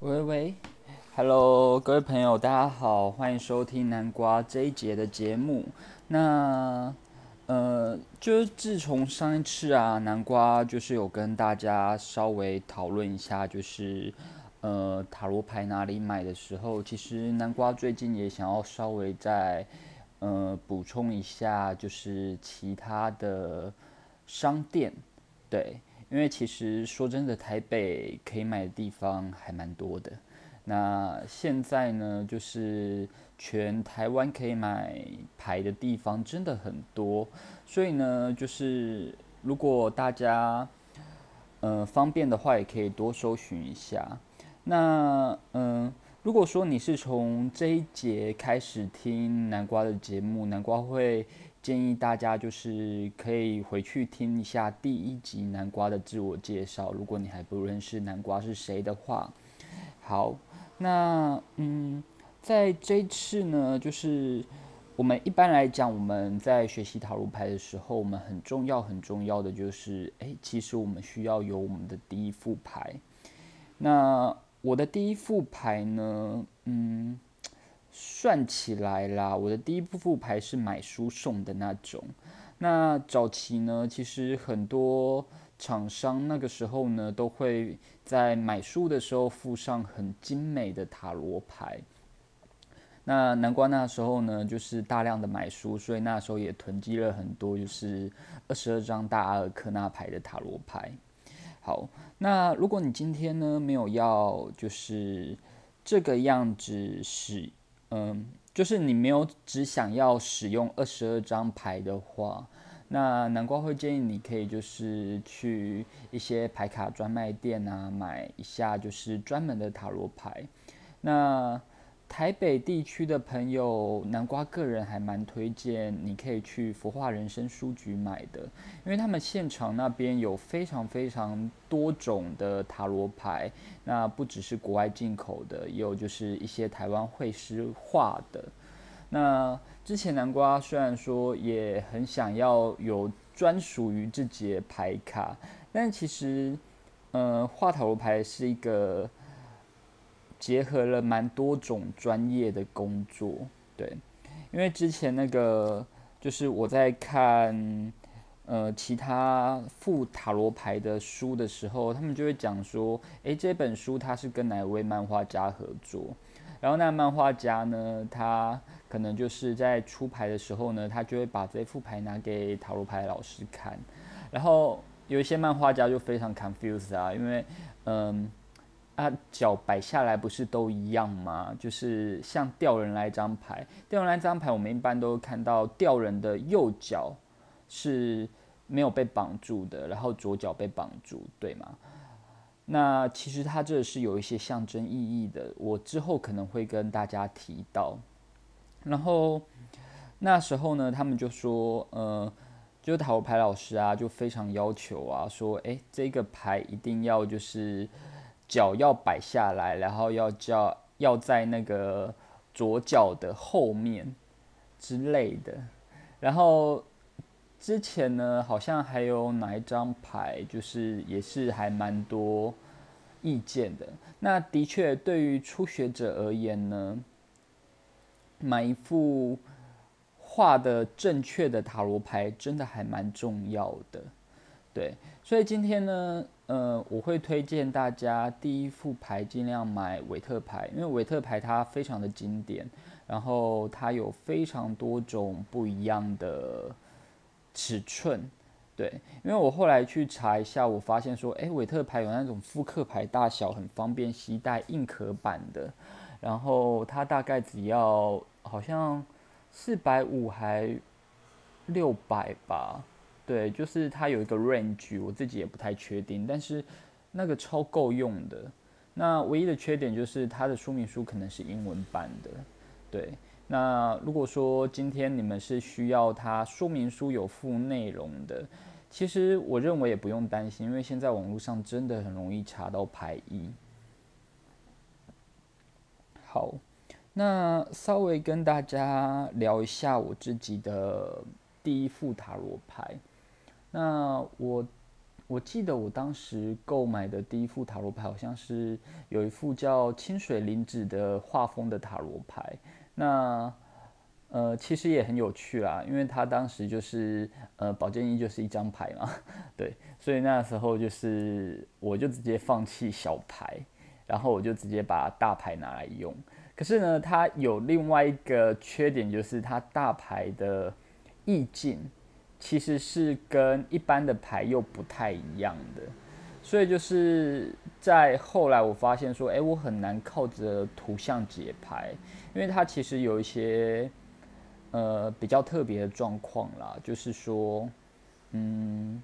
喂喂，Hello，各位朋友，大家好，欢迎收听南瓜这一节的节目。那呃，就是自从上一次啊，南瓜就是有跟大家稍微讨论一下，就是呃塔罗牌哪里买的时候，其实南瓜最近也想要稍微再呃补充一下，就是其他的商店，对。因为其实说真的，台北可以买的地方还蛮多的。那现在呢，就是全台湾可以买牌的地方真的很多，所以呢，就是如果大家呃方便的话，也可以多搜寻一下。那嗯，如果说你是从这一节开始听南瓜的节目，南瓜会。建议大家就是可以回去听一下第一集南瓜的自我介绍。如果你还不认识南瓜是谁的话，好，那嗯，在这次呢，就是我们一般来讲，我们在学习塔罗牌的时候，我们很重要很重要的就是，哎，其实我们需要有我们的第一副牌。那我的第一副牌呢，嗯。算起来啦，我的第一副牌是买书送的那种。那早期呢，其实很多厂商那个时候呢，都会在买书的时候附上很精美的塔罗牌。那南瓜那时候呢，就是大量的买书，所以那时候也囤积了很多，就是二十二张大阿尔克纳牌的塔罗牌。好，那如果你今天呢没有要就是这个样子使。嗯，就是你没有只想要使用二十二张牌的话，那南瓜会建议你可以就是去一些牌卡专卖店啊，买一下就是专门的塔罗牌。那台北地区的朋友，南瓜个人还蛮推荐，你可以去佛化人生书局买的，因为他们现场那边有非常非常多种的塔罗牌，那不只是国外进口的，也有就是一些台湾绘师画的。那之前南瓜虽然说也很想要有专属于自己的牌卡，但其实，呃，画塔罗牌是一个。结合了蛮多种专业的工作，对，因为之前那个就是我在看呃其他副塔罗牌的书的时候，他们就会讲说，诶，这本书它是跟哪位漫画家合作，然后那漫画家呢，他可能就是在出牌的时候呢，他就会把这副牌拿给塔罗牌老师看，然后有一些漫画家就非常 confused 啊，因为嗯。他脚摆下来不是都一样吗？就是像吊人来一张牌，吊人来张牌，我们一般都看到吊人的右脚是没有被绑住的，然后左脚被绑住，对吗？那其实它这是有一些象征意义的，我之后可能会跟大家提到。然后那时候呢，他们就说，呃，就是塔罗牌老师啊，就非常要求啊，说，诶，这个牌一定要就是。脚要摆下来，然后要叫要在那个左脚的后面之类的。然后之前呢，好像还有哪一张牌，就是也是还蛮多意见的。那的确，对于初学者而言呢，买一副画的正确的塔罗牌，真的还蛮重要的。对，所以今天呢。呃，我会推荐大家第一副牌尽量买韦特牌，因为韦特牌它非常的经典，然后它有非常多种不一样的尺寸，对，因为我后来去查一下，我发现说，哎，韦特牌有那种复刻牌大小很方便携带硬壳版的，然后它大概只要好像四百五还六百吧。对，就是它有一个 range，我自己也不太确定，但是那个超够用的。那唯一的缺点就是它的说明书可能是英文版的。对，那如果说今天你们是需要它说明书有附内容的，其实我认为也不用担心，因为现在网络上真的很容易查到牌意。好，那稍微跟大家聊一下我自己的第一副塔罗牌。那我我记得我当时购买的第一副塔罗牌，好像是有一副叫清水灵子的画风的塔罗牌。那呃，其实也很有趣啦，因为他当时就是呃，宝剑一就是一张牌嘛，对，所以那时候就是我就直接放弃小牌，然后我就直接把大牌拿来用。可是呢，它有另外一个缺点，就是它大牌的意境其实是跟一般的牌又不太一样的，所以就是在后来我发现说，哎，我很难靠着图像解牌，因为它其实有一些。呃，比较特别的状况啦，就是说，嗯，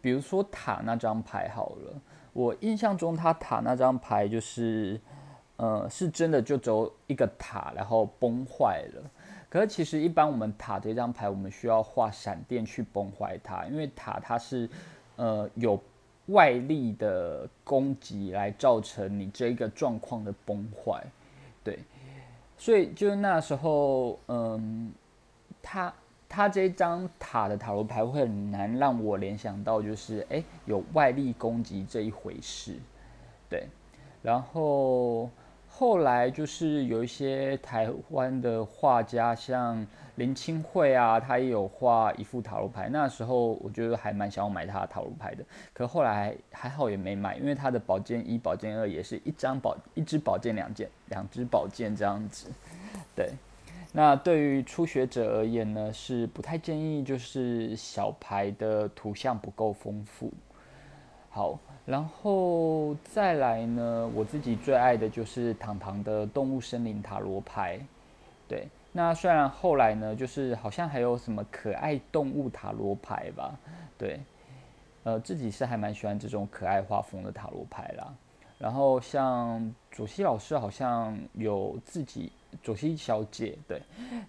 比如说塔那张牌好了，我印象中他塔那张牌就是，呃，是真的就走一个塔，然后崩坏了。可是其实一般我们塔这张牌，我们需要画闪电去崩坏它，因为塔它是，呃，有外力的攻击来造成你这个状况的崩坏，对。所以就是那时候，嗯，他他这张塔的塔罗牌会很难让我联想到，就是哎有外力攻击这一回事，对。然后后来就是有一些台湾的画家，像林清慧啊，他也有画一副塔罗牌。那时候我觉得还蛮想要买他的塔罗牌的，可后来还好也没买，因为他的宝剑一、宝剑二也是一张宝一支宝剑两件。两支宝剑这样子，对。那对于初学者而言呢，是不太建议，就是小牌的图像不够丰富。好，然后再来呢，我自己最爱的就是糖糖的动物森林塔罗牌。对，那虽然后来呢，就是好像还有什么可爱动物塔罗牌吧。对，呃，自己是还蛮喜欢这种可爱画风的塔罗牌啦。然后像左西老师好像有自己左西小姐，对，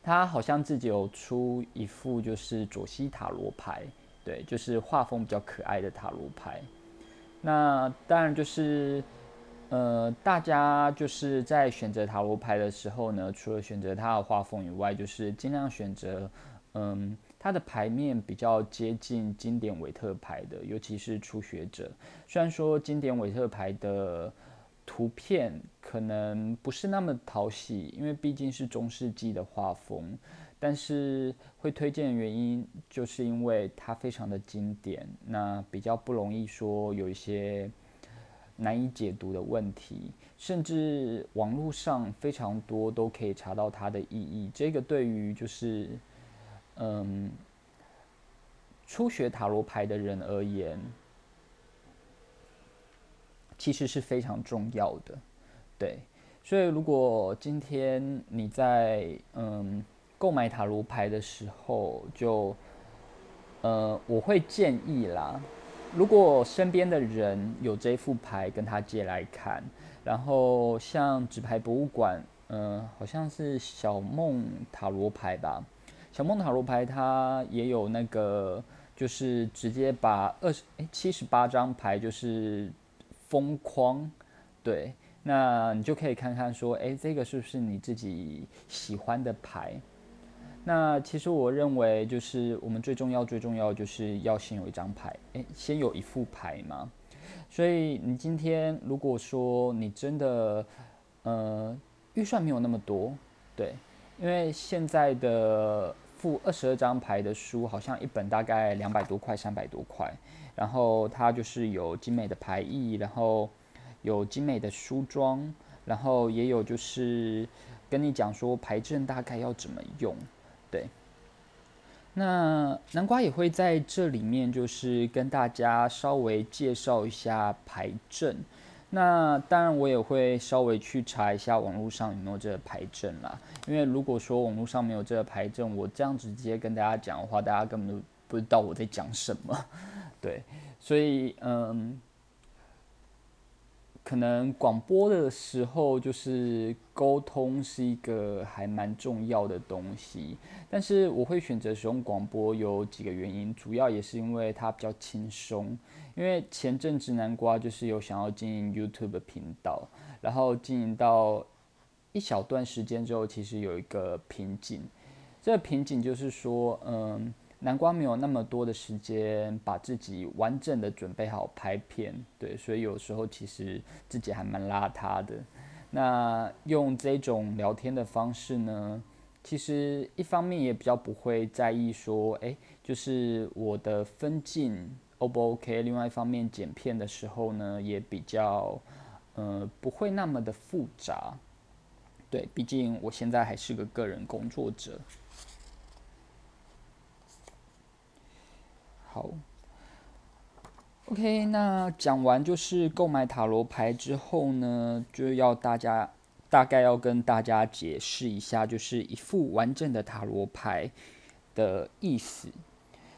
她好像自己有出一副就是左西塔罗牌，对，就是画风比较可爱的塔罗牌。那当然就是，呃，大家就是在选择塔罗牌的时候呢，除了选择它的画风以外，就是尽量选择，嗯。它的牌面比较接近经典韦特牌的，尤其是初学者。虽然说经典韦特牌的图片可能不是那么讨喜，因为毕竟是中世纪的画风，但是会推荐的原因就是因为它非常的经典，那比较不容易说有一些难以解读的问题，甚至网络上非常多都可以查到它的意义。这个对于就是。嗯，初学塔罗牌的人而言，其实是非常重要的，对。所以，如果今天你在嗯购买塔罗牌的时候，就呃，我会建议啦，如果身边的人有这副牌，跟他借来看。然后，像纸牌博物馆，嗯，好像是小梦塔罗牌吧。小梦塔罗牌它也有那个，就是直接把二十哎七十八张牌就是封框，对，那你就可以看看说，哎，这个是不是你自己喜欢的牌？那其实我认为，就是我们最重要最重要就是要先有一张牌，哎，先有一副牌嘛。所以你今天如果说你真的呃预算没有那么多，对，因为现在的。付二十二张牌的书，好像一本大概两百多块、三百多块。然后它就是有精美的牌意，然后有精美的梳妆，然后也有就是跟你讲说牌阵大概要怎么用。那南瓜也会在这里面就是跟大家稍微介绍一下牌阵。那当然，我也会稍微去查一下网络上有没有这个牌阵啦。因为如果说网络上没有这个牌阵，我这样直接跟大家讲的话，大家根本都不知道我在讲什么。对，所以嗯。可能广播的时候，就是沟通是一个还蛮重要的东西。但是我会选择使用广播有几个原因，主要也是因为它比较轻松。因为前阵子南瓜就是有想要经营 YouTube 频道，然后经营到一小段时间之后，其实有一个瓶颈。这个瓶颈就是说，嗯，南瓜没有那么多的时间把自己完整的准备好拍片，对，所以有时候其实自己还蛮邋遢的。那用这种聊天的方式呢，其实一方面也比较不会在意说，哎，就是我的分镜 O 不 OK？另外一方面剪片的时候呢，也比较，呃，不会那么的复杂。对，毕竟我现在还是个个人工作者。好，OK，那讲完就是购买塔罗牌之后呢，就要大家大概要跟大家解释一下，就是一副完整的塔罗牌的意思。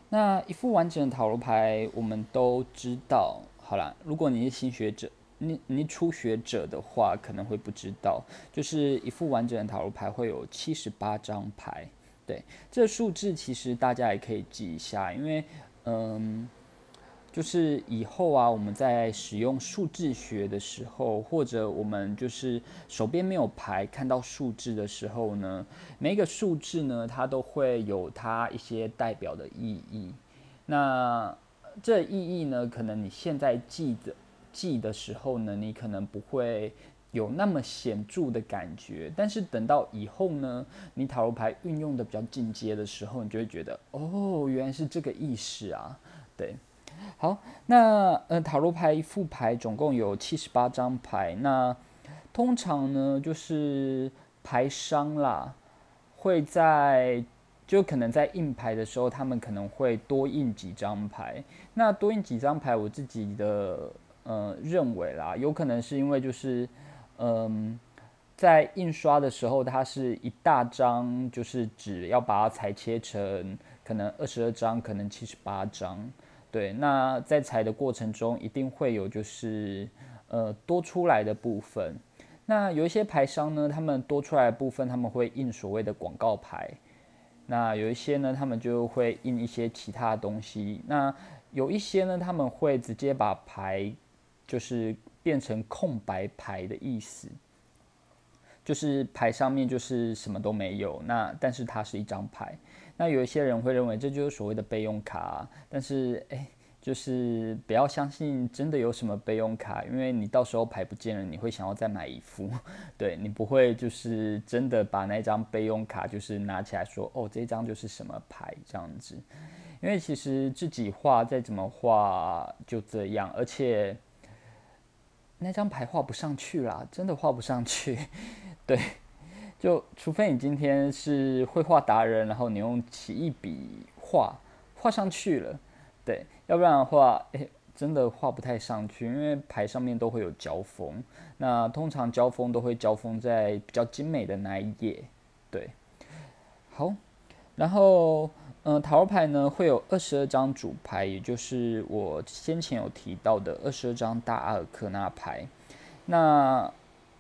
那一副完整的塔罗牌，我们都知道。好了，如果你是新学者，你你初学者的话，可能会不知道，就是一副完整的塔罗牌会有七十八张牌。对，这数字其实大家也可以记一下，因为。嗯，就是以后啊，我们在使用数字学的时候，或者我们就是手边没有牌，看到数字的时候呢，每一个数字呢，它都会有它一些代表的意义。那这意义呢，可能你现在记的记的时候呢，你可能不会有那么显著的感觉，但是等到以后呢，你塔罗牌运用的比较进阶的时候，你就会觉得哦，原来是这个意思啊。对，好，那呃，塔罗牌一副牌总共有七十八张牌，那通常呢，就是牌商啦，会在就可能在印牌的时候，他们可能会多印几张牌。那多印几张牌，我自己的呃认为啦，有可能是因为就是。嗯，在印刷的时候，它是一大张，就是纸要把它裁切成可能二十二张，可能七十八张。对，那在裁的过程中，一定会有就是呃多出来的部分。那有一些牌商呢，他们多出来的部分，他们会印所谓的广告牌。那有一些呢，他们就会印一些其他的东西。那有一些呢，他们会直接把牌就是。变成空白牌的意思，就是牌上面就是什么都没有。那但是它是一张牌。那有一些人会认为这就是所谓的备用卡，但是哎，就是不要相信真的有什么备用卡，因为你到时候牌不见了，你会想要再买一副。对你不会就是真的把那张备用卡就是拿起来说哦，这张就是什么牌这样子。因为其实自己画再怎么画就这样，而且。那张牌画不上去啦，真的画不上去。对，就除非你今天是绘画达人，然后你用起一笔画画上去了，对，要不然的话，诶，真的画不太上去，因为牌上面都会有交锋。那通常交锋都会交锋在比较精美的那一页，对。好，然后。嗯，塔罗牌呢会有二十二张主牌，也就是我先前有提到的二十二张大阿尔克纳牌。那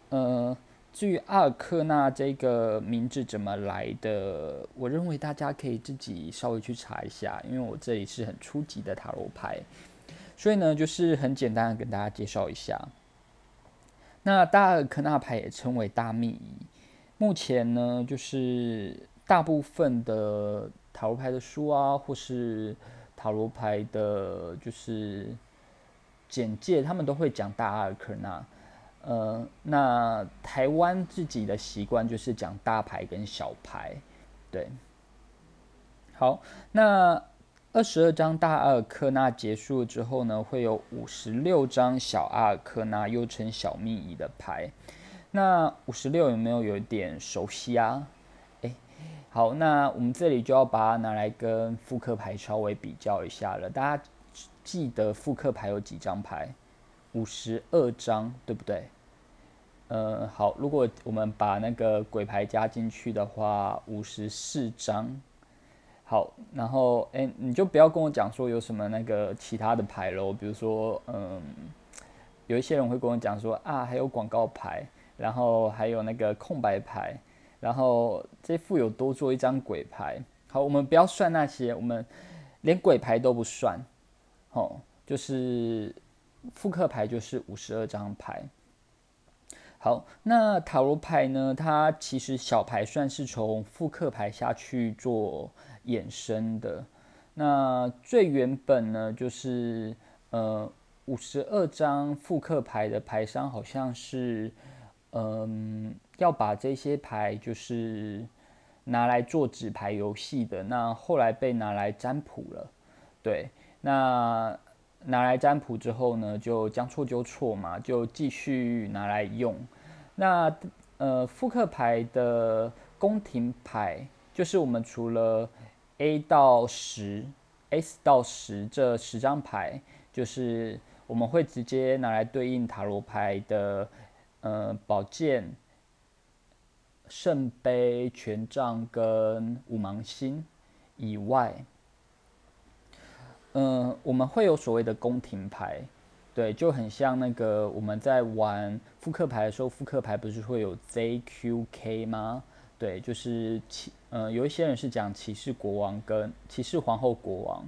呃，至于阿尔克纳这个名字怎么来的，我认为大家可以自己稍微去查一下，因为我这里是很初级的塔罗牌，所以呢，就是很简单的跟大家介绍一下。那大阿尔克纳牌也称为大秘仪，目前呢，就是大部分的。塔罗牌的书啊，或是塔罗牌的，就是简介，他们都会讲大阿尔克纳。呃，那台湾自己的习惯就是讲大牌跟小牌，对。好，那二十二张大阿尔克纳结束之后呢，会有五十六张小阿尔克纳，又称小秘仪的牌。那五十六有没有有一点熟悉啊？好，那我们这里就要把它拿来跟复刻牌稍微比较一下了。大家记得复刻牌有几张牌？五十二张，对不对？呃，好，如果我们把那个鬼牌加进去的话，五十四张。好，然后哎，你就不要跟我讲说有什么那个其他的牌喽，比如说，嗯，有一些人会跟我讲说啊，还有广告牌，然后还有那个空白牌。然后这副有多做一张鬼牌，好，我们不要算那些，我们连鬼牌都不算，哦，就是复刻牌就是五十二张牌。好，那塔罗牌呢？它其实小牌算是从复刻牌下去做衍生的。那最原本呢，就是呃五十二张复刻牌的牌商好像是，嗯，要把这些牌就是拿来做纸牌游戏的。那后来被拿来占卜了，对，那拿来占卜之后呢，就将错就错嘛，就继续拿来用。那呃复刻牌的宫廷牌，就是我们除了 A 到十，S 到十这十张牌，就是我们会直接拿来对应塔罗牌的，呃，宝剑、圣杯、权杖跟五芒星以外，嗯，我们会有所谓的宫廷牌，对，就很像那个我们在玩复刻牌的时候，复刻牌不是会有 ZQK 吗？对，就是骑，呃，有一些人是讲骑士国王跟骑士皇后国王，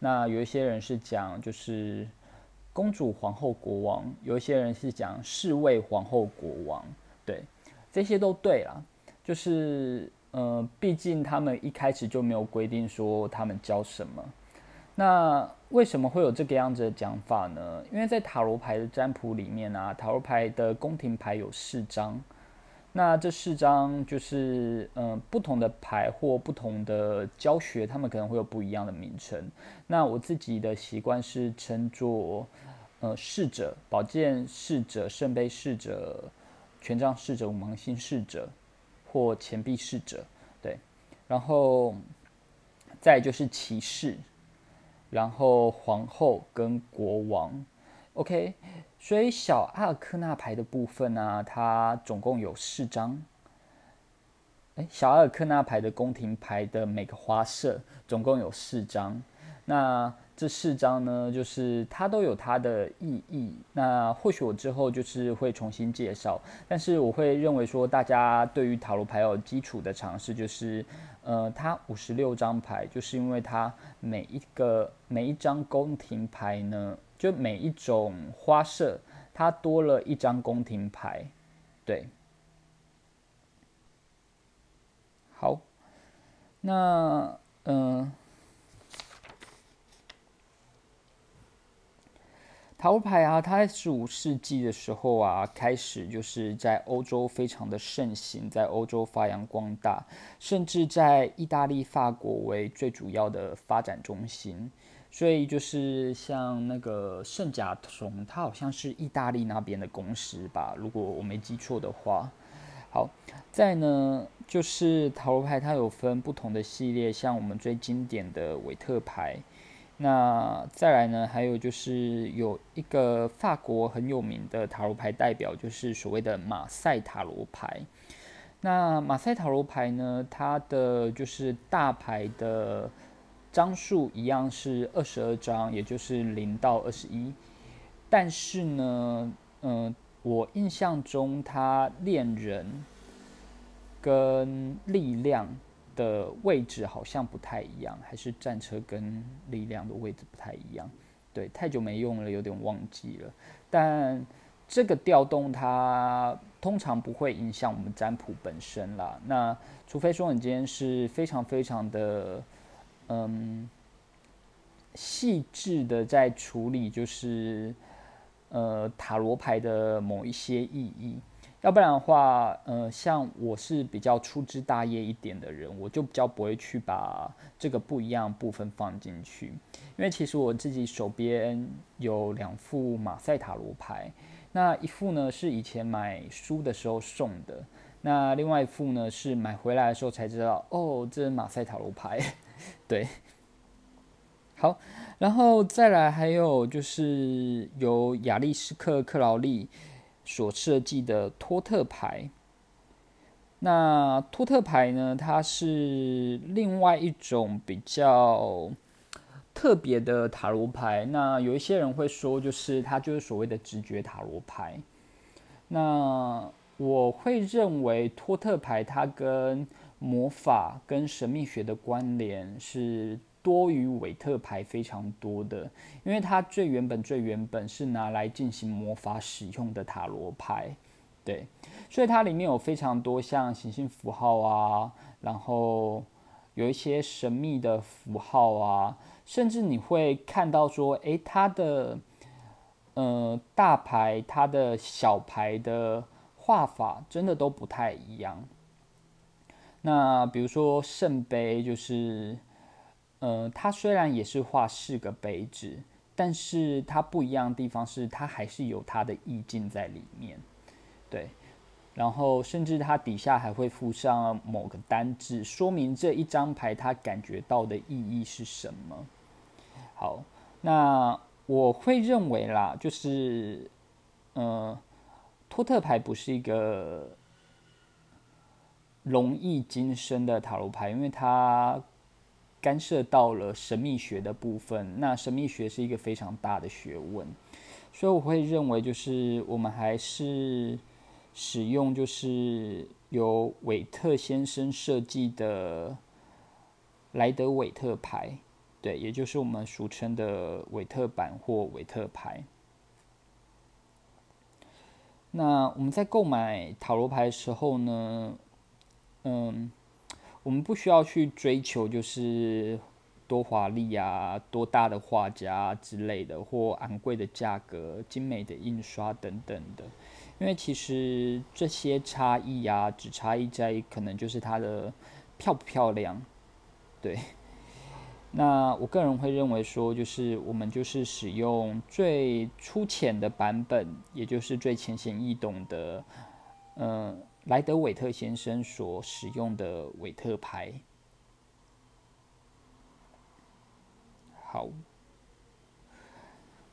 那有一些人是讲就是公主皇后国王，有一些人是讲侍卫皇后国王，对，这些都对啦，就是呃，毕竟他们一开始就没有规定说他们教什么，那为什么会有这个样子的讲法呢？因为在塔罗牌的占卜里面啊，塔罗牌的宫廷牌有四张。那这四张就是嗯不同的牌或不同的教学，他们可能会有不一样的名称。那我自己的习惯是称作呃侍者、宝剑侍者、圣杯侍者、权杖侍者、五芒星侍者或钱币侍者，对。然后再就是骑士，然后皇后跟国王，OK。所以小阿尔克纳牌的部分呢，它总共有四张。哎，小阿尔克纳牌的宫廷牌的每个花色总共有四张。那这四张呢，就是它都有它的意义。那或许我之后就是会重新介绍，但是我会认为说，大家对于塔罗牌有基础的尝试，就是呃，它五十六张牌，就是因为它每一个每一张宫廷牌呢。就每一种花色，它多了一张宫廷牌，对。好，那嗯，塔罗牌啊，它在十五世纪的时候啊，开始就是在欧洲非常的盛行，在欧洲发扬光大，甚至在意大利、法国为最主要的发展中心。所以就是像那个圣甲虫，它好像是意大利那边的公司吧，如果我没记错的话。好，再呢就是塔罗牌，它有分不同的系列，像我们最经典的韦特牌。那再来呢，还有就是有一个法国很有名的塔罗牌代表，就是所谓的马赛塔罗牌。那马赛塔罗牌呢，它的就是大牌的。张数一样是二十二张，也就是零到二十一。但是呢，嗯，我印象中它恋人跟力量的位置好像不太一样，还是战车跟力量的位置不太一样。对，太久没用了，有点忘记了。但这个调动它通常不会影响我们占卜本身啦。那除非说你今天是非常非常的。嗯，细致的在处理，就是呃塔罗牌的某一些意义。要不然的话，呃，像我是比较粗枝大叶一点的人，我就比较不会去把这个不一样部分放进去。因为其实我自己手边有两副马赛塔罗牌，那一副呢是以前买书的时候送的，那另外一副呢是买回来的时候才知道，哦，这是马赛塔罗牌。对，好，然后再来还有就是由亚历斯克克劳利所设计的托特牌。那托特牌呢，它是另外一种比较特别的塔罗牌。那有一些人会说，就是它就是所谓的直觉塔罗牌。那我会认为托特牌它跟魔法跟神秘学的关联是多于韦特牌非常多的，因为它最原本最原本是拿来进行魔法使用的塔罗牌，对，所以它里面有非常多像行星符号啊，然后有一些神秘的符号啊，甚至你会看到说，诶，它的呃大牌、它的小牌的画法真的都不太一样。那比如说圣杯，就是呃，它虽然也是画四个杯子，但是它不一样的地方是，它还是有它的意境在里面，对。然后，甚至它底下还会附上某个单字，说明这一张牌它感觉到的意义是什么。好，那我会认为啦，就是，呃，托特牌不是一个容易今生的塔罗牌，因为它干涉到了神秘学的部分。那神秘学是一个非常大的学问，所以我会认为，就是我们还是。使用就是由韦特先生设计的莱德韦特牌，对，也就是我们俗称的韦特版或韦特牌。那我们在购买塔罗牌的时候呢，嗯，我们不需要去追求就是多华丽啊、多大的画家之类的，或昂贵的价格、精美的印刷等等的。因为其实这些差异啊，只差异在可能就是它的漂不漂亮，对。那我个人会认为说，就是我们就是使用最粗浅的版本，也就是最浅显易懂的，嗯，莱德韦特先生所使用的韦特牌。好，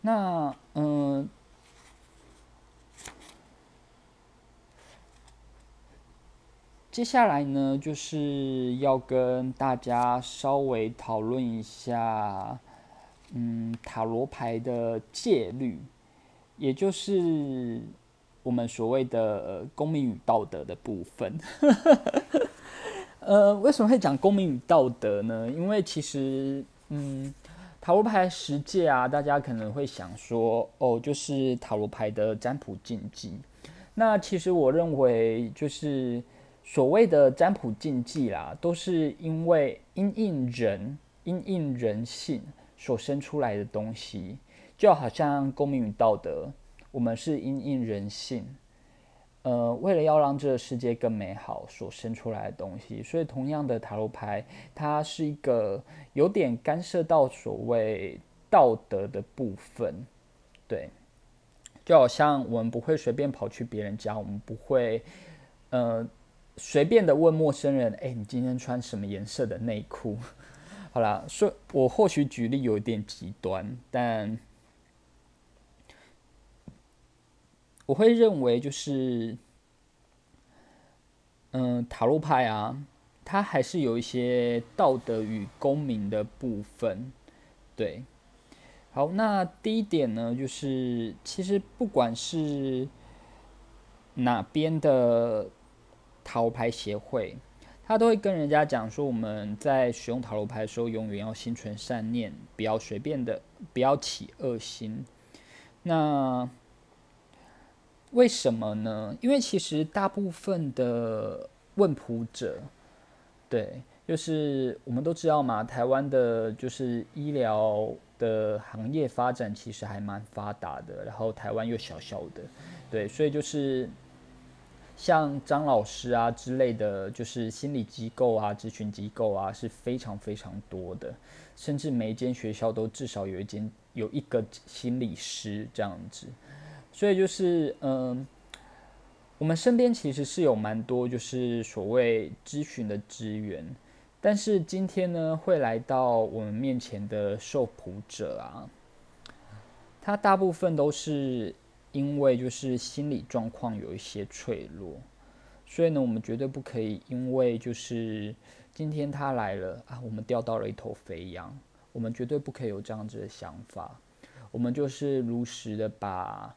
那嗯。接下来呢，就是要跟大家稍微讨论一下，嗯，塔罗牌的戒律，也就是我们所谓的呃公民与道德的部分。呃，为什么会讲公民与道德呢？因为其实，嗯，塔罗牌十戒啊，大家可能会想说，哦，就是塔罗牌的占卜禁忌。那其实我认为，就是。所谓的占卜禁忌啦，都是因为因应人、因应人性所生出来的东西，就好像公民与道德，我们是因应人性，呃，为了要让这个世界更美好所生出来的东西。所以，同样的塔罗牌，它是一个有点干涉到所谓道德的部分，对，就好像我们不会随便跑去别人家，我们不会，呃。随便的问陌生人：“哎，你今天穿什么颜色的内裤？” 好啦，说我或许举例有点极端，但我会认为就是，嗯，塔罗牌啊，它还是有一些道德与公民的部分。对，好，那第一点呢，就是其实不管是哪边的。塔罗牌协会，他都会跟人家讲说，我们在使用塔罗牌的时候，永远要心存善念，不要随便的，不要起恶心。那为什么呢？因为其实大部分的问卜者，对，就是我们都知道嘛，台湾的就是医疗的行业发展其实还蛮发达的，然后台湾又小小的，对，所以就是。像张老师啊之类的，就是心理机构啊、咨询机构啊，是非常非常多的，甚至每一间学校都至少有一间有一个心理师这样子。所以就是，嗯，我们身边其实是有蛮多就是所谓咨询的资源，但是今天呢，会来到我们面前的受苦者啊，他大部分都是。因为就是心理状况有一些脆弱，所以呢，我们绝对不可以因为就是今天他来了啊，我们钓到了一头肥羊，我们绝对不可以有这样子的想法。我们就是如实的把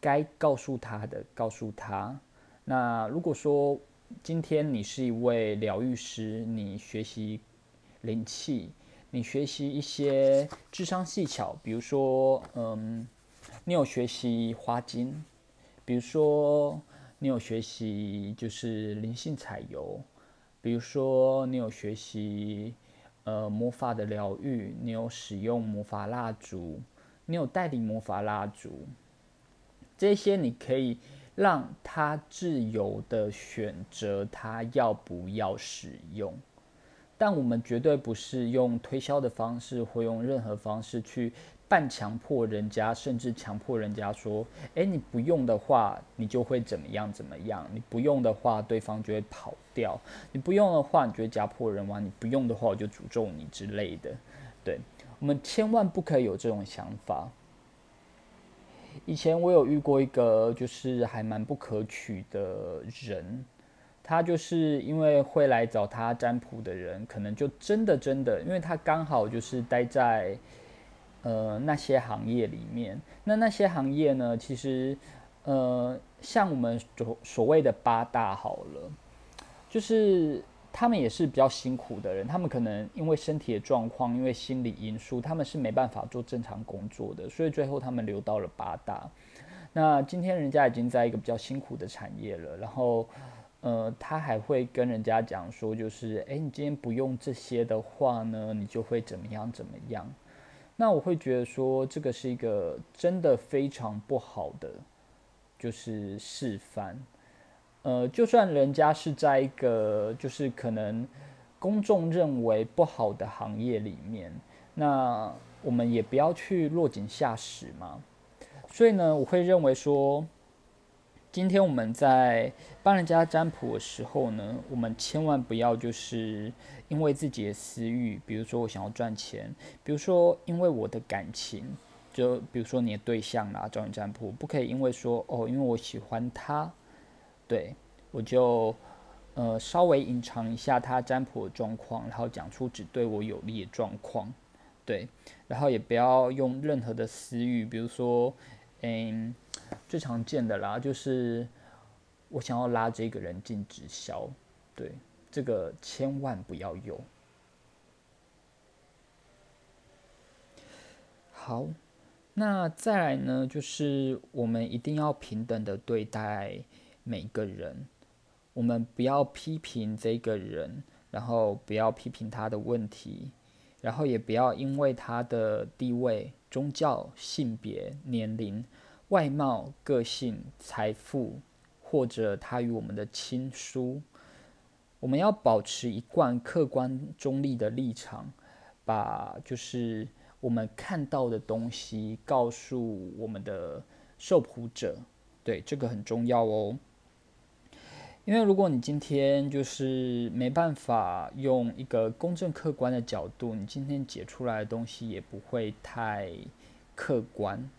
该告诉他的告诉他。那如果说今天你是一位疗愈师，你学习灵气，你学习一些智商技巧，比如说嗯。你有学习花精，比如说你有学习就是灵性彩油，比如说你有学习呃魔法的疗愈，你有使用魔法蜡烛，你有代理魔法蜡烛，这些你可以让他自由的选择他要不要使用。但我们绝对不是用推销的方式，或用任何方式去半强迫人家，甚至强迫人家说：“诶，你不用的话，你就会怎么样怎么样？你不用的话，对方就会跑掉；你不用的话，你就会家破人亡；你不用的话，我就诅咒你之类的。”对我们千万不可以有这种想法。以前我有遇过一个，就是还蛮不可取的人。他就是因为会来找他占卜的人，可能就真的真的，因为他刚好就是待在呃那些行业里面。那那些行业呢，其实呃像我们所所谓的八大好了，就是他们也是比较辛苦的人，他们可能因为身体的状况，因为心理因素，他们是没办法做正常工作的，所以最后他们留到了八大。那今天人家已经在一个比较辛苦的产业了，然后。呃，他还会跟人家讲说，就是，哎，你今天不用这些的话呢，你就会怎么样怎么样。那我会觉得说，这个是一个真的非常不好的，就是示范。呃，就算人家是在一个就是可能公众认为不好的行业里面，那我们也不要去落井下石嘛。所以呢，我会认为说。今天我们在帮人家占卜的时候呢，我们千万不要就是因为自己的私欲，比如说我想要赚钱，比如说因为我的感情，就比如说你的对象啦，找你占卜，不可以因为说哦，因为我喜欢他，对我就呃稍微隐藏一下他占卜的状况，然后讲出只对我有利的状况，对，然后也不要用任何的私欲，比如说嗯。最常见的啦，就是我想要拉这个人进直销，对，这个千万不要有。好，那再来呢，就是我们一定要平等的对待每个人，我们不要批评这个人，然后不要批评他的问题，然后也不要因为他的地位、宗教、性别、年龄。外貌、个性、财富，或者他与我们的亲疏，我们要保持一贯客观中立的立场，把就是我们看到的东西告诉我们的受苦者，对这个很重要哦。因为如果你今天就是没办法用一个公正客观的角度，你今天解出来的东西也不会太客观。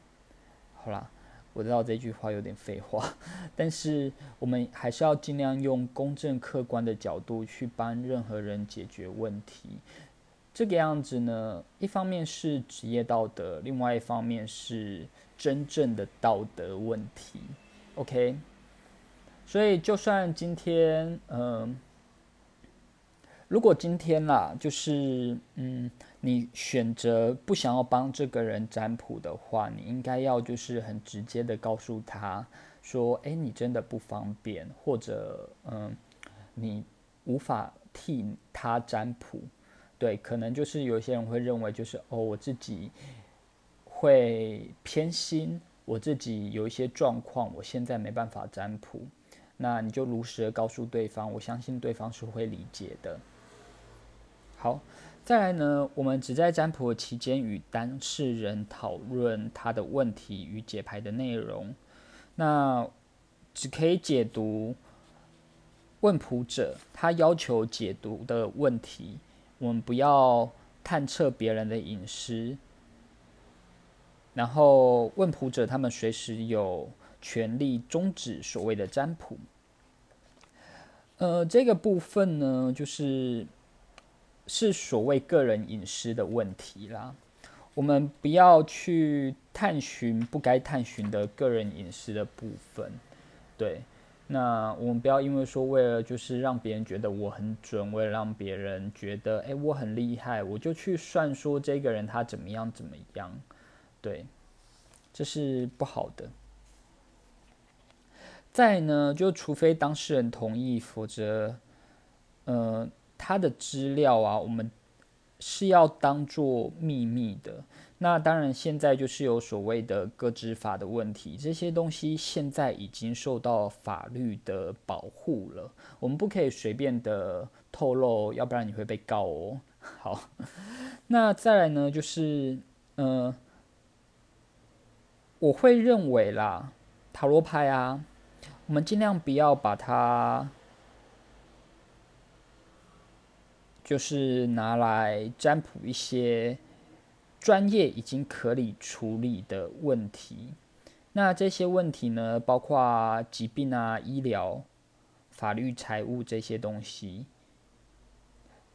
好啦。我知道这句话有点废话，但是我们还是要尽量用公正客观的角度去帮任何人解决问题。这个样子呢，一方面是职业道德，另外一方面是真正的道德问题。OK，所以就算今天，嗯。如果今天啦，就是嗯，你选择不想要帮这个人占卜的话，你应该要就是很直接的告诉他说，哎，你真的不方便，或者嗯，你无法替他占卜。对，可能就是有些人会认为就是哦，我自己会偏心，我自己有一些状况，我现在没办法占卜。那你就如实的告诉对方，我相信对方是会理解的。好，再来呢，我们只在占卜期间与当事人讨论他的问题与解牌的内容。那只可以解读问卜者他要求解读的问题，我们不要探测别人的隐私。然后问卜者他们随时有权利终止所谓的占卜。呃，这个部分呢，就是。是所谓个人隐私的问题啦，我们不要去探寻不该探寻的个人隐私的部分。对，那我们不要因为说为了就是让别人觉得我很准，为了让别人觉得哎我很厉害，我就去算说这个人他怎么样怎么样。对，这是不好的。再呢，就除非当事人同意，否则。呃，他的资料啊，我们是要当做秘密的。那当然，现在就是有所谓的个资法的问题，这些东西现在已经受到法律的保护了，我们不可以随便的透露，要不然你会被告哦。好，那再来呢，就是呃，我会认为啦，塔罗牌啊，我们尽量不要把它就是拿来占卜一些。专业已经可以处理的问题，那这些问题呢，包括疾病啊、医疗、法律、财务这些东西。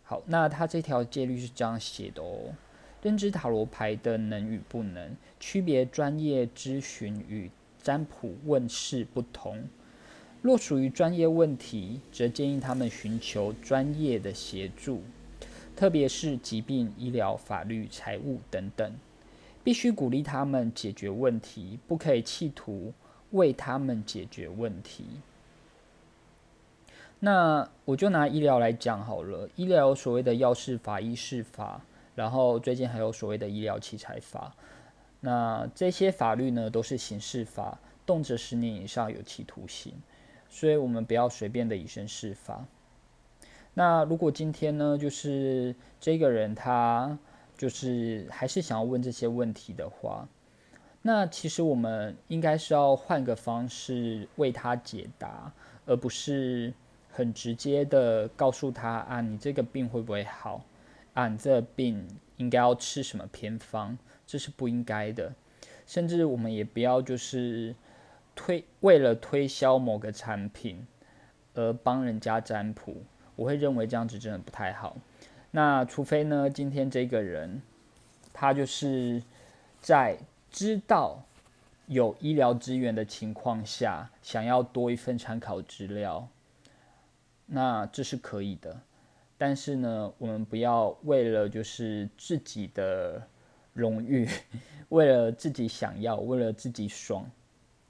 好，那他这条戒律是这样写的哦：认知塔罗牌的能与不能，区别专业咨询与占卜问世不同。若属于专业问题，则建议他们寻求专业的协助。特别是疾病、医疗、法律、财务等等，必须鼓励他们解决问题，不可以企图为他们解决问题。那我就拿医疗来讲好了，医疗所谓的药事法、医事法，然后最近还有所谓的医疗器材法。那这些法律呢，都是刑事法，动辄十年以上有期徒刑，所以我们不要随便的以身试法。那如果今天呢，就是这个人他就是还是想要问这些问题的话，那其实我们应该是要换个方式为他解答，而不是很直接的告诉他啊，你这个病会不会好？啊，你这病应该要吃什么偏方？这是不应该的。甚至我们也不要就是推为了推销某个产品而帮人家占卜。我会认为这样子真的不太好。那除非呢，今天这个人他就是在知道有医疗资源的情况下，想要多一份参考资料，那这是可以的。但是呢，我们不要为了就是自己的荣誉，为了自己想要，为了自己爽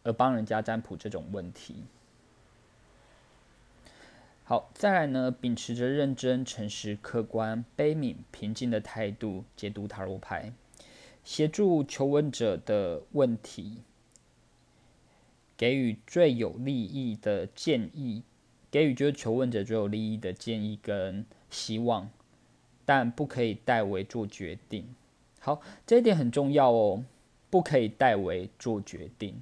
而帮人家占卜这种问题。好，再来呢，秉持着认真、诚实、客观、悲悯、平静的态度解读塔罗牌，协助求问者的问题，给予最有利益的建议，给予就是求问者最有利益的建议跟希望，但不可以代为做决定。好，这一点很重要哦，不可以代为做决定。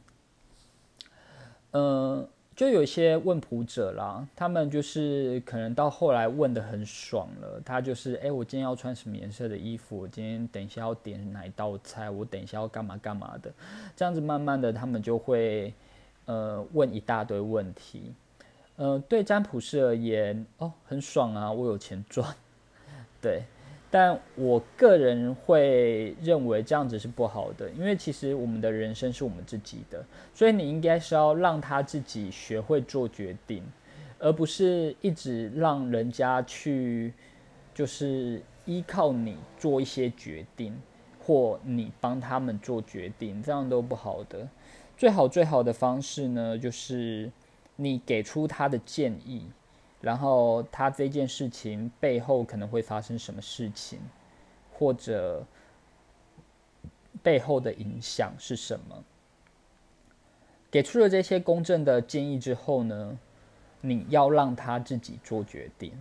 嗯。就有一些问卜者啦，他们就是可能到后来问的很爽了，他就是哎，我今天要穿什么颜色的衣服？我今天等一下要点哪一道菜？我等一下要干嘛干嘛的？这样子慢慢的，他们就会呃问一大堆问题。呃，对占卜师而言，哦，很爽啊，我有钱赚，对。但我个人会认为这样子是不好的，因为其实我们的人生是我们自己的，所以你应该是要让他自己学会做决定，而不是一直让人家去就是依靠你做一些决定，或你帮他们做决定，这样都不好的。最好最好的方式呢，就是你给出他的建议。然后他这件事情背后可能会发生什么事情，或者背后的影响是什么？给出了这些公正的建议之后呢，你要让他自己做决定。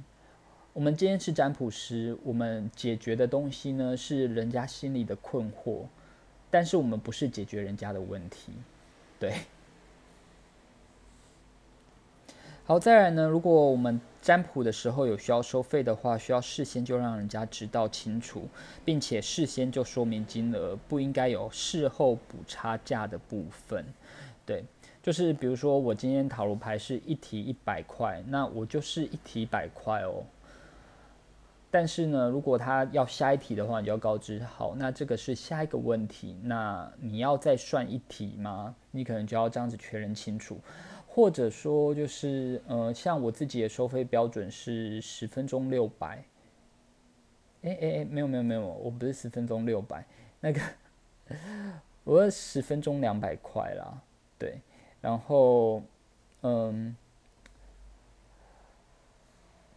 我们今天是占卜师，我们解决的东西呢是人家心里的困惑，但是我们不是解决人家的问题，对。好，再来呢？如果我们占卜的时候有需要收费的话，需要事先就让人家知道清楚，并且事先就说明金额，不应该有事后补差价的部分。对，就是比如说我今天塔罗牌是一题一百块，那我就是一题一百块哦。但是呢，如果他要下一题的话，你就要告知好，那这个是下一个问题，那你要再算一题吗？你可能就要这样子确认清楚。或者说，就是呃，像我自己的收费标准是十分钟六百。哎哎哎，没有没有没有，我不是十分钟六百，那个我十分钟两百块啦。对，然后嗯，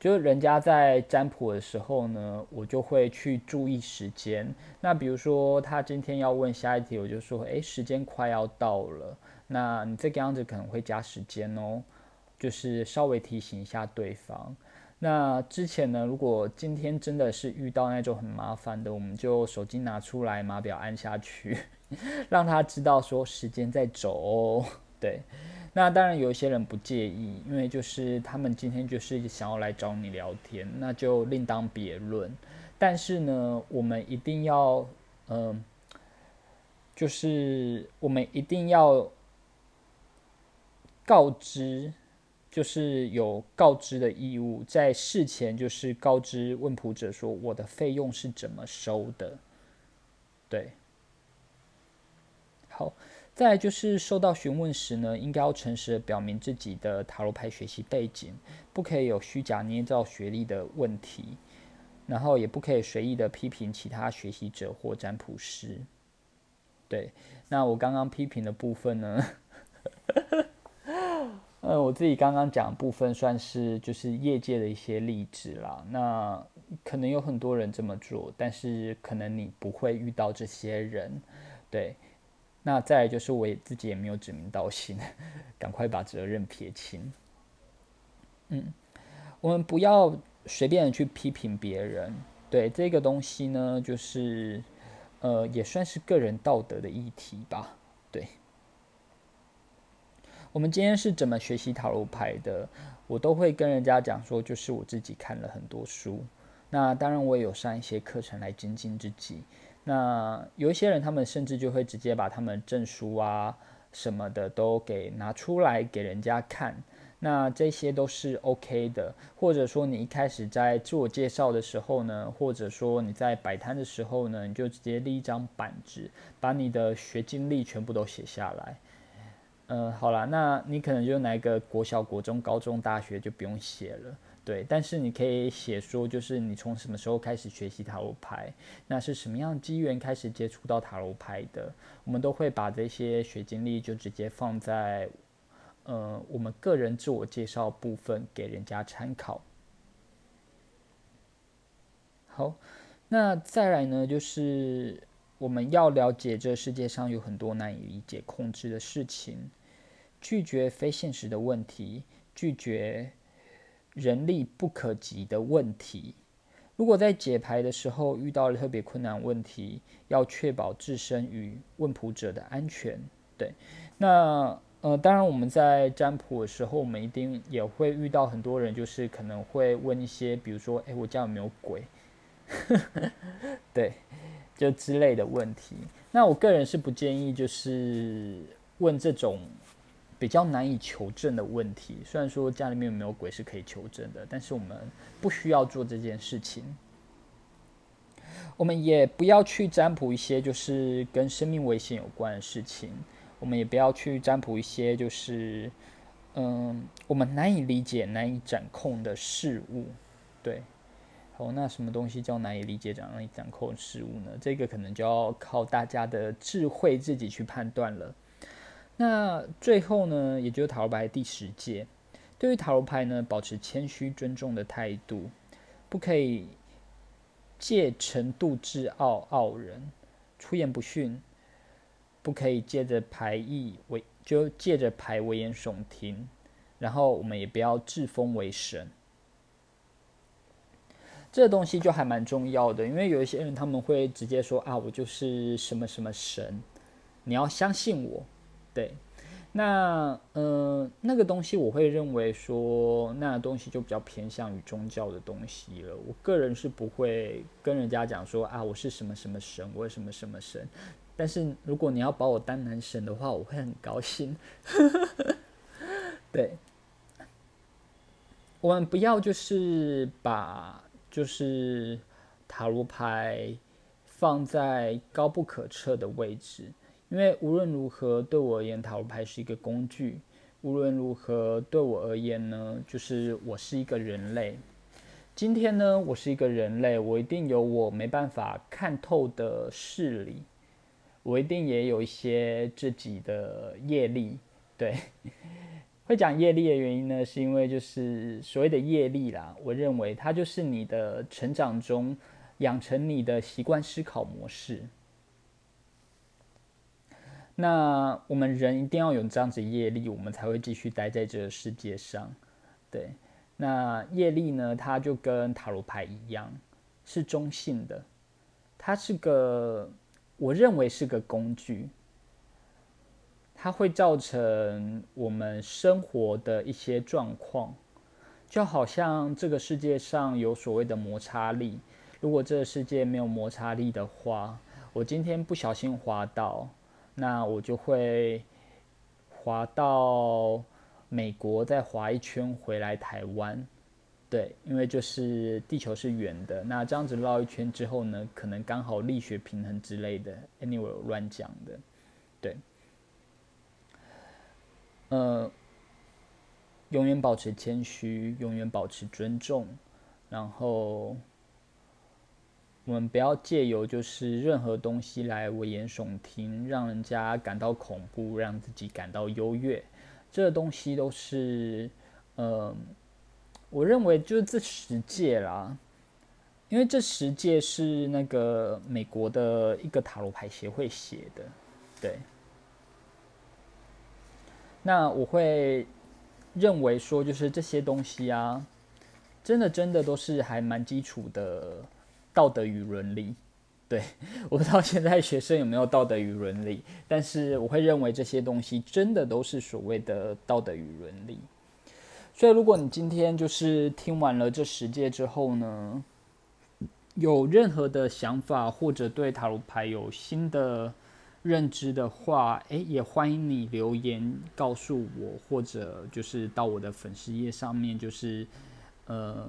就是人家在占卜的时候呢，我就会去注意时间。那比如说他今天要问下一题，我就说，哎，时间快要到了，那你这个样子可能会加时间哦，就是稍微提醒一下对方。那之前呢，如果今天真的是遇到那种很麻烦的，我们就手机拿出来，码表按下去，让他知道说时间在走哦。对，那当然有一些人不介意，因为就是他们今天就是想要来找你聊天，那就另当别论。但是呢，我们一定要，嗯，就是我们一定要告知。就是有告知的义务，在事前就是告知问卜者说我的费用是怎么收的，对。好，再就是受到询问时呢，应该要诚实的表明自己的塔罗牌学习背景，不可以有虚假捏造学历的问题，然后也不可以随意的批评其他学习者或占卜师。对，那我刚刚批评的部分呢？呃，我自己刚刚讲部分算是就是业界的一些例子啦。那可能有很多人这么做，但是可能你不会遇到这些人。对，那再来就是我也自己也没有指名道姓，赶快把责任撇清。嗯，我们不要随便的去批评别人。对这个东西呢，就是呃，也算是个人道德的议题吧。对。我们今天是怎么学习塔罗牌的？我都会跟人家讲说，就是我自己看了很多书。那当然，我也有上一些课程来精进自己。那有一些人，他们甚至就会直接把他们证书啊什么的都给拿出来给人家看。那这些都是 OK 的。或者说，你一开始在自我介绍的时候呢，或者说你在摆摊的时候呢，你就直接立一张板子，把你的学经历全部都写下来。嗯，好啦，那你可能就来个国小、国中、高中、大学就不用写了，对。但是你可以写说，就是你从什么时候开始学习塔罗牌，那是什么样机缘开始接触到塔罗牌的？我们都会把这些学经历就直接放在，呃，我们个人自我介绍部分给人家参考。好，那再来呢，就是我们要了解这世界上有很多难以理解、控制的事情。拒绝非现实的问题，拒绝人力不可及的问题。如果在解牌的时候遇到了特别困难问题，要确保自身与问卜者的安全。对，那呃，当然我们在占卜的时候，我们一定也会遇到很多人，就是可能会问一些，比如说，哎，我家有没有鬼？对，就之类的问题。那我个人是不建议，就是问这种。比较难以求证的问题，虽然说家里面有没有鬼是可以求证的，但是我们不需要做这件事情。我们也不要去占卜一些就是跟生命危险有关的事情，我们也不要去占卜一些就是嗯我们难以理解、难以掌控的事物。对，好，那什么东西叫难以理解、难以掌控事物呢？这个可能就要靠大家的智慧自己去判断了。那最后呢，也就是塔罗牌第十届，对于塔罗牌呢，保持谦虚尊重的态度，不可以借程度自傲傲人，出言不逊，不可以借着牌意为就借着牌危言耸听，然后我们也不要自封为神，这东西就还蛮重要的，因为有一些人他们会直接说啊，我就是什么什么神，你要相信我。对，那嗯，那个东西我会认为说，那东西就比较偏向于宗教的东西了。我个人是不会跟人家讲说啊，我是什么什么神，我是什么什么神。但是如果你要把我当男神的话，我会很高兴。对，我们不要就是把就是塔罗牌放在高不可测的位置。因为无论如何，对我而言，塔罗牌是一个工具。无论如何，对我而言呢，就是我是一个人类。今天呢，我是一个人类，我一定有我没办法看透的事理，我一定也有一些自己的业力。对，会讲业力的原因呢，是因为就是所谓的业力啦，我认为它就是你的成长中养成你的习惯思考模式。那我们人一定要有这样子业力，我们才会继续待在这个世界上。对，那业力呢，它就跟塔罗牌一样，是中性的，它是个，我认为是个工具。它会造成我们生活的一些状况，就好像这个世界上有所谓的摩擦力。如果这个世界没有摩擦力的话，我今天不小心滑倒，那我就会滑到美国，再滑一圈回来台湾。对，因为就是地球是圆的，那这样子绕一圈之后呢，可能刚好力学平衡之类的。Anyway，乱讲的，对。呃，永远保持谦虚，永远保持尊重，然后我们不要借由就是任何东西来危言耸听，让人家感到恐怖，让自己感到优越。这东西都是，呃，我认为就是这十届啦，因为这十届是那个美国的一个塔罗牌协会写的，对。那我会认为说，就是这些东西啊，真的真的都是还蛮基础的道德与伦理。对，我不知道现在学生有没有道德与伦理，但是我会认为这些东西真的都是所谓的道德与伦理。所以，如果你今天就是听完了这十届之后呢，有任何的想法或者对塔罗牌有新的。认知的话，诶，也欢迎你留言告诉我，或者就是到我的粉丝页上面，就是呃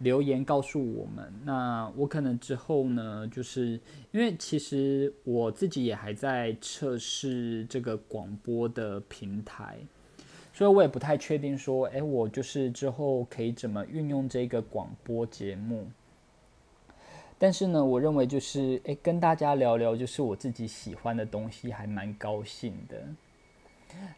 留言告诉我们。那我可能之后呢，就是因为其实我自己也还在测试这个广播的平台，所以我也不太确定说，诶，我就是之后可以怎么运用这个广播节目。但是呢，我认为就是诶，跟大家聊聊，就是我自己喜欢的东西，还蛮高兴的。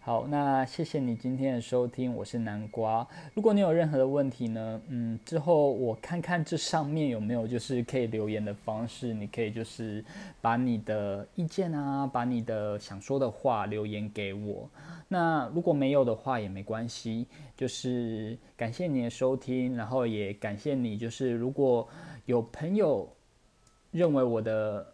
好，那谢谢你今天的收听，我是南瓜。如果你有任何的问题呢，嗯，之后我看看这上面有没有就是可以留言的方式，你可以就是把你的意见啊，把你的想说的话留言给我。那如果没有的话也没关系，就是感谢你的收听，然后也感谢你，就是如果。有朋友认为我的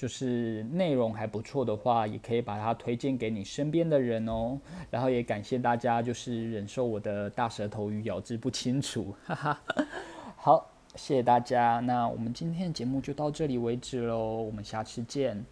就是内容还不错的话，也可以把它推荐给你身边的人哦。然后也感谢大家，就是忍受我的大舌头与咬字不清楚，哈哈。好，谢谢大家。那我们今天的节目就到这里为止喽，我们下次见。